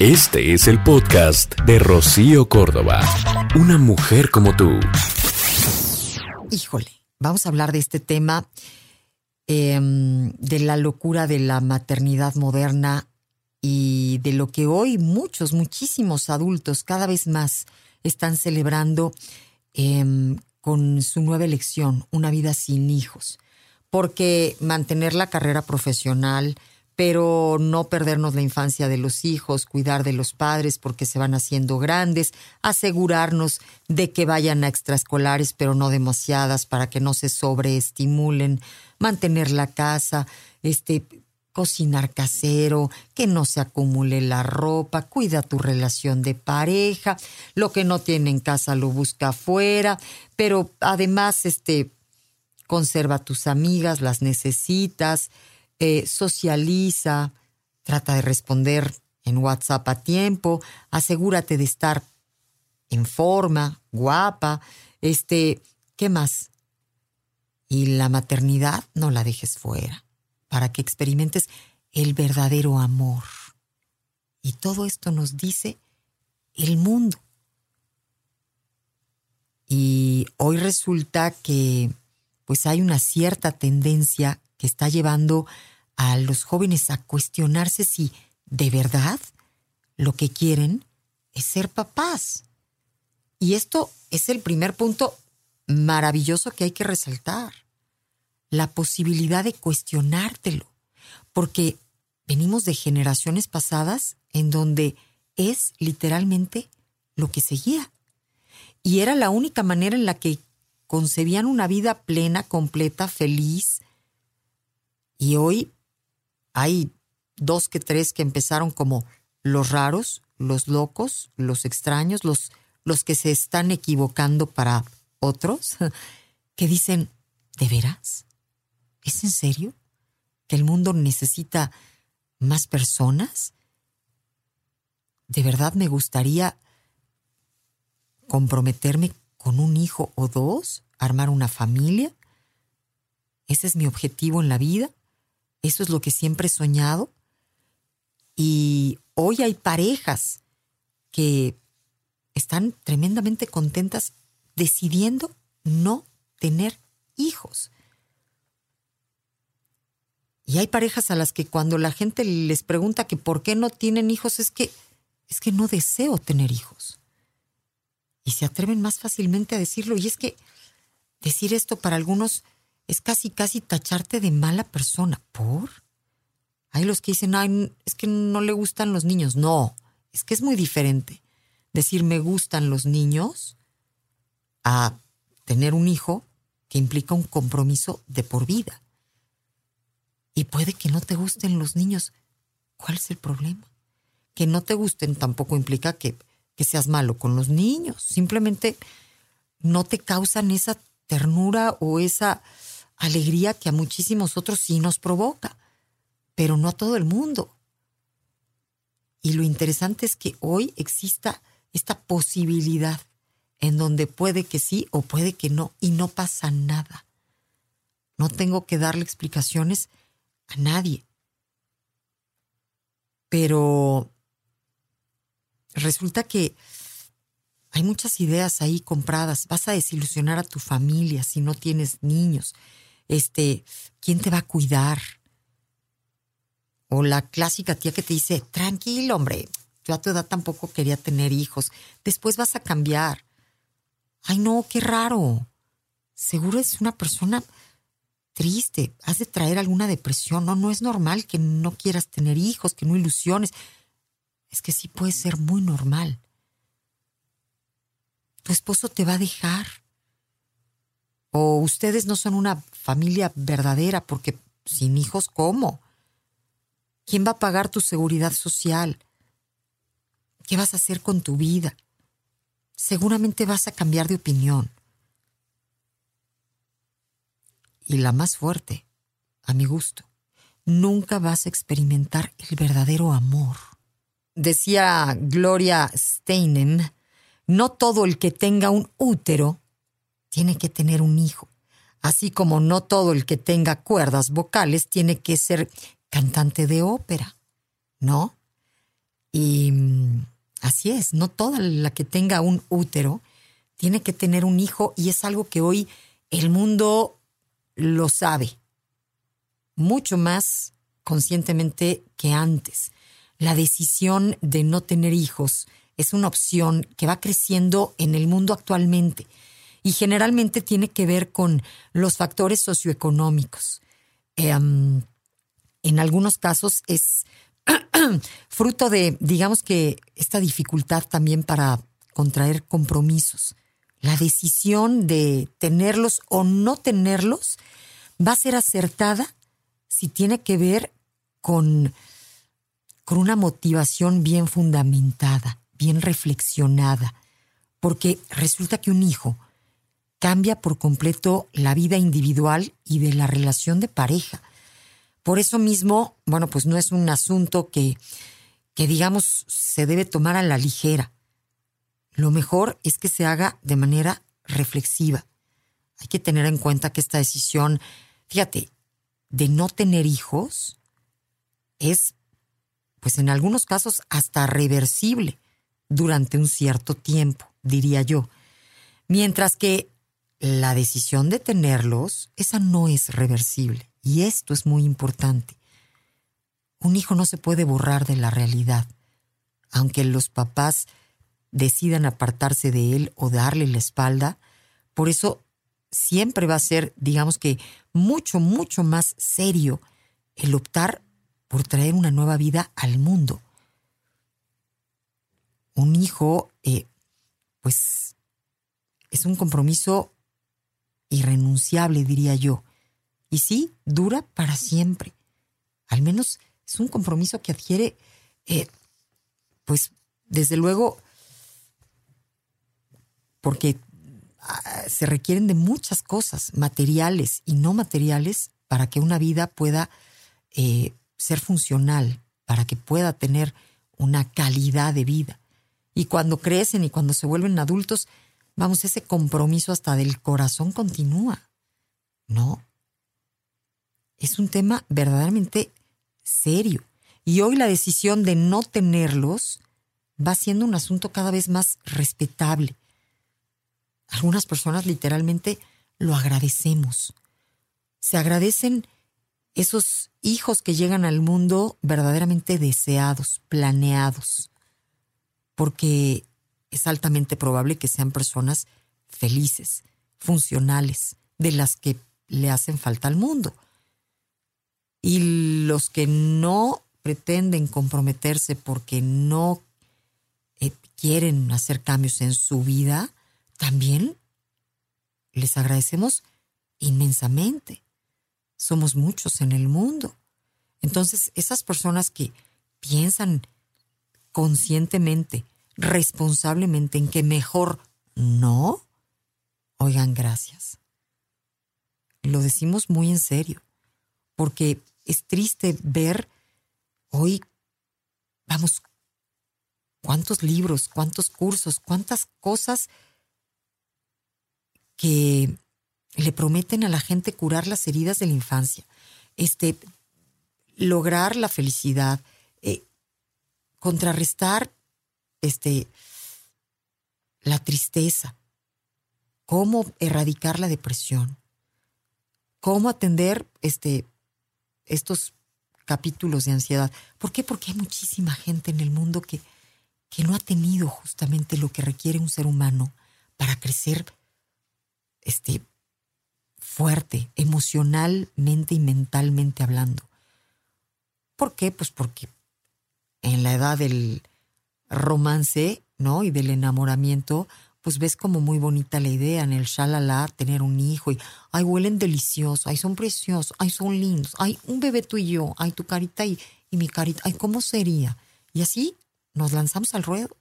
Este es el podcast de Rocío Córdoba. Una mujer como tú. Híjole, vamos a hablar de este tema em, de la locura de la maternidad moderna y de lo que hoy muchos, muchísimos adultos cada vez más están celebrando em, con su nueva elección, una vida sin hijos. Porque mantener la carrera profesional, pero no perdernos la infancia de los hijos, cuidar de los padres porque se van haciendo grandes, asegurarnos de que vayan a extraescolares, pero no demasiadas para que no se sobreestimulen, mantener la casa, este cocinar casero, que no se acumule la ropa, cuida tu relación de pareja, lo que no tiene en casa lo busca afuera, pero además este conserva tus amigas, las necesitas, eh, socializa, trata de responder en WhatsApp a tiempo, asegúrate de estar en forma, guapa, este, ¿qué más? Y la maternidad no la dejes fuera, para que experimentes el verdadero amor. Y todo esto nos dice el mundo. Y hoy resulta que pues hay una cierta tendencia que está llevando a los jóvenes a cuestionarse si de verdad lo que quieren es ser papás. Y esto es el primer punto maravilloso que hay que resaltar. La posibilidad de cuestionártelo. Porque venimos de generaciones pasadas en donde es literalmente lo que seguía. Y era la única manera en la que concebían una vida plena, completa, feliz. Y hoy hay dos que tres que empezaron como los raros, los locos, los extraños, los, los que se están equivocando para otros, que dicen, ¿de veras? ¿Es en serio? ¿Que el mundo necesita más personas? ¿De verdad me gustaría comprometerme con un hijo o dos? ¿Armar una familia? ¿Ese es mi objetivo en la vida? Eso es lo que siempre he soñado. Y hoy hay parejas que están tremendamente contentas decidiendo no tener hijos. Y hay parejas a las que cuando la gente les pregunta que por qué no tienen hijos es que es que no deseo tener hijos. Y se atreven más fácilmente a decirlo y es que decir esto para algunos es casi, casi tacharte de mala persona. ¿Por? Hay los que dicen, ay, es que no le gustan los niños. No, es que es muy diferente decir me gustan los niños a tener un hijo que implica un compromiso de por vida. Y puede que no te gusten los niños. ¿Cuál es el problema? Que no te gusten tampoco implica que, que seas malo con los niños. Simplemente no te causan esa ternura o esa alegría que a muchísimos otros sí nos provoca, pero no a todo el mundo. Y lo interesante es que hoy exista esta posibilidad en donde puede que sí o puede que no, y no pasa nada. No tengo que darle explicaciones a nadie. Pero resulta que hay muchas ideas ahí compradas. Vas a desilusionar a tu familia si no tienes niños este, ¿quién te va a cuidar? O la clásica tía que te dice, tranquilo, hombre, yo a tu edad tampoco quería tener hijos. Después vas a cambiar. Ay, no, qué raro. Seguro es una persona triste. Has de traer alguna depresión. No, no es normal que no quieras tener hijos, que no ilusiones. Es que sí puede ser muy normal. Tu esposo te va a dejar o ustedes no son una familia verdadera porque sin hijos, ¿cómo? ¿Quién va a pagar tu seguridad social? ¿Qué vas a hacer con tu vida? Seguramente vas a cambiar de opinión. Y la más fuerte, a mi gusto, nunca vas a experimentar el verdadero amor. Decía Gloria Steinem, no todo el que tenga un útero tiene que tener un hijo, así como no todo el que tenga cuerdas vocales tiene que ser cantante de ópera, ¿no? Y mm, así es, no toda la que tenga un útero tiene que tener un hijo y es algo que hoy el mundo lo sabe mucho más conscientemente que antes. La decisión de no tener hijos es una opción que va creciendo en el mundo actualmente y generalmente tiene que ver con los factores socioeconómicos. Em, en algunos casos es fruto de, digamos que, esta dificultad también para contraer compromisos. La decisión de tenerlos o no tenerlos va a ser acertada si tiene que ver con, con una motivación bien fundamentada, bien reflexionada, porque resulta que un hijo cambia por completo la vida individual y de la relación de pareja. Por eso mismo, bueno, pues no es un asunto que, que digamos se debe tomar a la ligera. Lo mejor es que se haga de manera reflexiva. Hay que tener en cuenta que esta decisión, fíjate, de no tener hijos es, pues en algunos casos, hasta reversible durante un cierto tiempo, diría yo. Mientras que la decisión de tenerlos, esa no es reversible. Y esto es muy importante. Un hijo no se puede borrar de la realidad. Aunque los papás decidan apartarse de él o darle la espalda, por eso siempre va a ser, digamos que, mucho, mucho más serio el optar por traer una nueva vida al mundo. Un hijo, eh, pues, es un compromiso irrenunciable, diría yo. Y sí, dura para siempre. Al menos es un compromiso que adquiere, eh, pues, desde luego, porque ah, se requieren de muchas cosas, materiales y no materiales, para que una vida pueda eh, ser funcional, para que pueda tener una calidad de vida. Y cuando crecen y cuando se vuelven adultos, vamos, ese compromiso hasta del corazón continúa. No. Es un tema verdaderamente serio. Y hoy la decisión de no tenerlos va siendo un asunto cada vez más respetable. Algunas personas literalmente lo agradecemos. Se agradecen esos hijos que llegan al mundo verdaderamente deseados, planeados, porque es altamente probable que sean personas felices, funcionales, de las que le hacen falta al mundo. Y los que no pretenden comprometerse porque no eh, quieren hacer cambios en su vida, también les agradecemos inmensamente. Somos muchos en el mundo. Entonces, esas personas que piensan conscientemente responsablemente en que mejor no, oigan, gracias. Lo decimos muy en serio, porque es triste ver hoy, vamos, cuántos libros, cuántos cursos, cuántas cosas que le prometen a la gente curar las heridas de la infancia, este, lograr la felicidad, eh, contrarrestar este, la tristeza, cómo erradicar la depresión, cómo atender este, estos capítulos de ansiedad. ¿Por qué? Porque hay muchísima gente en el mundo que, que no ha tenido justamente lo que requiere un ser humano para crecer este, fuerte, emocionalmente y mentalmente hablando. ¿Por qué? Pues porque en la edad del romance, ¿no? Y del enamoramiento, pues ves como muy bonita la idea en el shalala, tener un hijo y, ay, huelen delicioso, ay, son preciosos, ay, son lindos, ay, un bebé tú y yo, ay, tu carita y, y mi carita, ay, ¿cómo sería? Y así nos lanzamos al ruedo.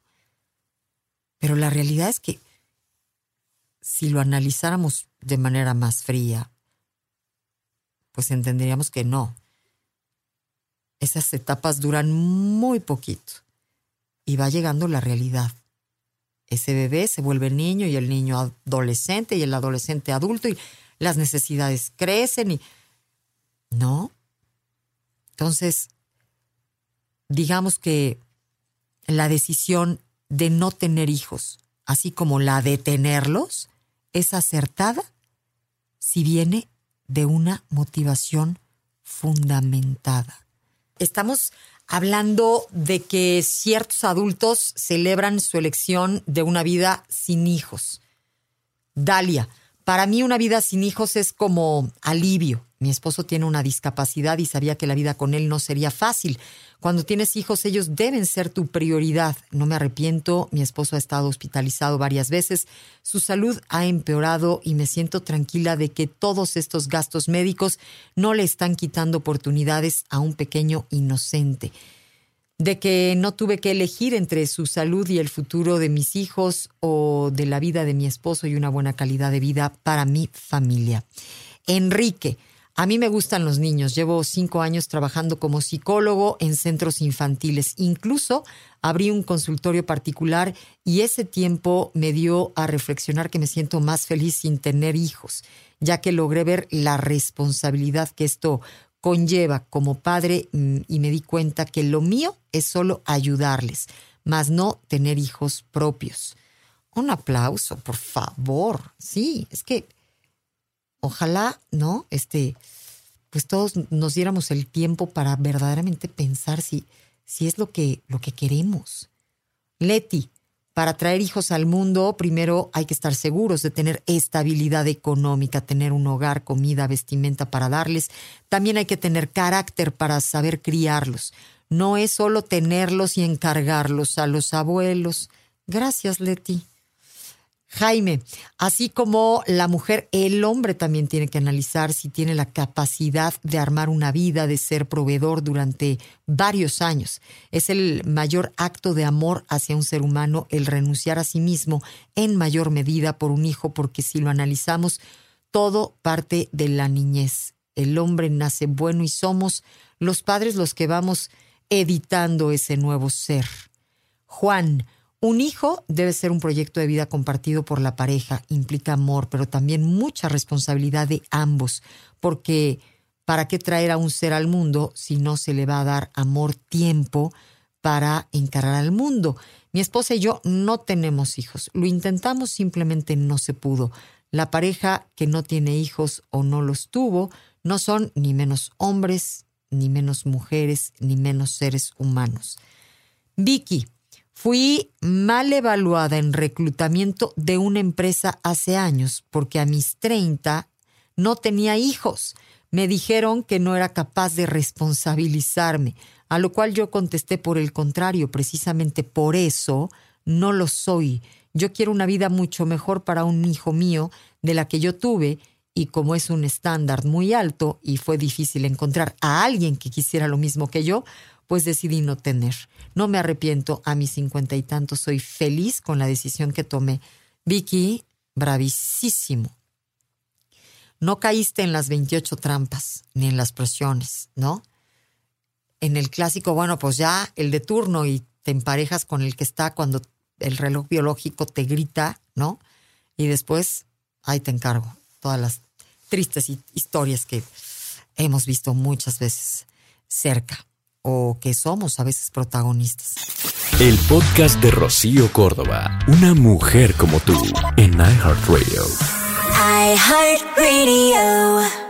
Pero la realidad es que si lo analizáramos de manera más fría, pues entenderíamos que no. Esas etapas duran muy poquito y va llegando la realidad. Ese bebé se vuelve niño y el niño adolescente y el adolescente adulto y las necesidades crecen y... No. Entonces, digamos que la decisión de no tener hijos, así como la de tenerlos, es acertada si viene de una motivación fundamentada. Estamos hablando de que ciertos adultos celebran su elección de una vida sin hijos. Dalia, para mí una vida sin hijos es como alivio. Mi esposo tiene una discapacidad y sabía que la vida con él no sería fácil. Cuando tienes hijos, ellos deben ser tu prioridad. No me arrepiento, mi esposo ha estado hospitalizado varias veces, su salud ha empeorado y me siento tranquila de que todos estos gastos médicos no le están quitando oportunidades a un pequeño inocente de que no tuve que elegir entre su salud y el futuro de mis hijos o de la vida de mi esposo y una buena calidad de vida para mi familia. Enrique, a mí me gustan los niños. Llevo cinco años trabajando como psicólogo en centros infantiles. Incluso abrí un consultorio particular y ese tiempo me dio a reflexionar que me siento más feliz sin tener hijos, ya que logré ver la responsabilidad que esto conlleva como padre mm, y me di cuenta que lo mío es solo ayudarles, más no tener hijos propios. Un aplauso, por favor. Sí, es que ojalá, ¿no? Este, pues todos nos diéramos el tiempo para verdaderamente pensar si, si es lo que, lo que queremos. Leti, para traer hijos al mundo, primero hay que estar seguros de tener estabilidad económica, tener un hogar, comida, vestimenta para darles. También hay que tener carácter para saber criarlos. No es solo tenerlos y encargarlos a los abuelos. Gracias, Leti. Jaime, así como la mujer, el hombre también tiene que analizar si tiene la capacidad de armar una vida, de ser proveedor durante varios años. Es el mayor acto de amor hacia un ser humano el renunciar a sí mismo en mayor medida por un hijo, porque si lo analizamos, todo parte de la niñez. El hombre nace bueno y somos los padres los que vamos editando ese nuevo ser. Juan, un hijo debe ser un proyecto de vida compartido por la pareja, implica amor, pero también mucha responsabilidad de ambos, porque ¿para qué traer a un ser al mundo si no se le va a dar amor, tiempo para encarar al mundo? Mi esposa y yo no tenemos hijos, lo intentamos, simplemente no se pudo. La pareja que no tiene hijos o no los tuvo no son ni menos hombres, ni menos mujeres, ni menos seres humanos. Vicky, Fui mal evaluada en reclutamiento de una empresa hace años porque a mis 30 no tenía hijos. Me dijeron que no era capaz de responsabilizarme, a lo cual yo contesté por el contrario, precisamente por eso no lo soy. Yo quiero una vida mucho mejor para un hijo mío de la que yo tuve y como es un estándar muy alto y fue difícil encontrar a alguien que quisiera lo mismo que yo, pues decidí no tener. No me arrepiento, a mis cincuenta y tantos soy feliz con la decisión que tomé. Vicky, bravísimo. No caíste en las 28 trampas, ni en las presiones, ¿no? En el clásico, bueno, pues ya el de turno y te emparejas con el que está cuando el reloj biológico te grita, ¿no? Y después, ahí te encargo. Todas las tristes historias que hemos visto muchas veces cerca o que somos a veces protagonistas. El podcast de Rocío Córdoba, una mujer como tú, en iHeartRadio. iHeartRadio.